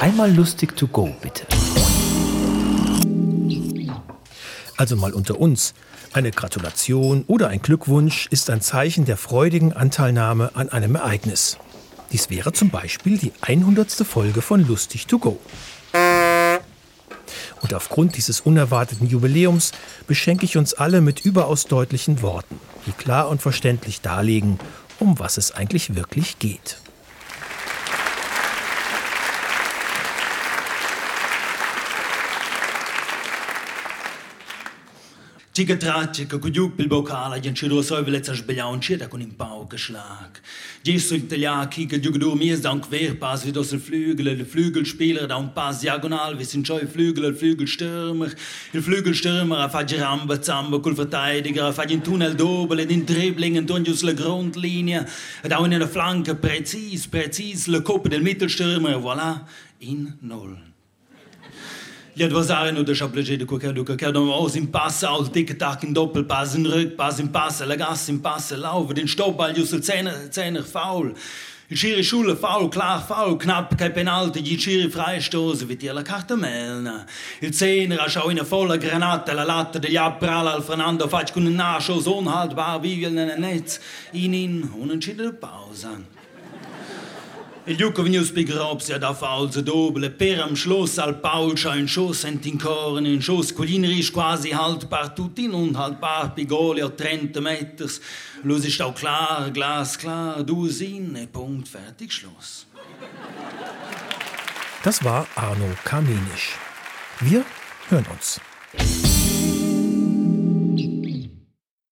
Einmal lustig to go, bitte. Also mal unter uns. Eine Gratulation oder ein Glückwunsch ist ein Zeichen der freudigen Anteilnahme an einem Ereignis. Dies wäre zum Beispiel die 100. Folge von Lustig to go. Und aufgrund dieses unerwarteten Jubiläums beschenke ich uns alle mit überaus deutlichen Worten, die klar und verständlich darlegen, um was es eigentlich wirklich geht. Tica traccia, con giù il boccale, gli anciro soi velezza sbagliare un cita con un Paukenschlag. Gehst du Italien, kicke du du mir ist dann querpass wie das der Flügel, der Flügelspieler, da un Pass diagonal, wie sind schon Flügel, der Flügelstürmer, il Flügelstürmer, a faggi ramba zamba col Verteidiger, a faggi un tunnel doble, in Dribbling, und gius la Grundlinie, da in der Flanke, präzis, präzis, le Koppe del Mittelstürmer, voilà, in Null. Gli avversari non deixa piacere quello che chiedono aus im Pass, aus dicke Tag in Doppelpass, in Rückpass, im Pass, Gas im Pass, laufen, den Stoppball, just il Zehner, Zehner, faul. Il Schiri Schule, faul, klar, faul, knapp, kein Penalty, die Schiri Freistoß, wie die la Carta Melna. Il Zehner, a schau in una volla granata, la latta degli Aprala al Fernando, faccio un Nachschuss, unhaltbar, wie nel Netz, in in, unentschiedene Pause. Il Giuco venius pigrobsia da false doble, per am Schloss al Paulscha in Schoss sent in Koren, in Schoss culinerisch quasi haltbar tutin und haltbar pigoli a 30 Meters. Los ist auch klar, glasklar, du Sinne, Punkt, fertig, Schluss. Das war Arno Kamenisch. Wir hören uns.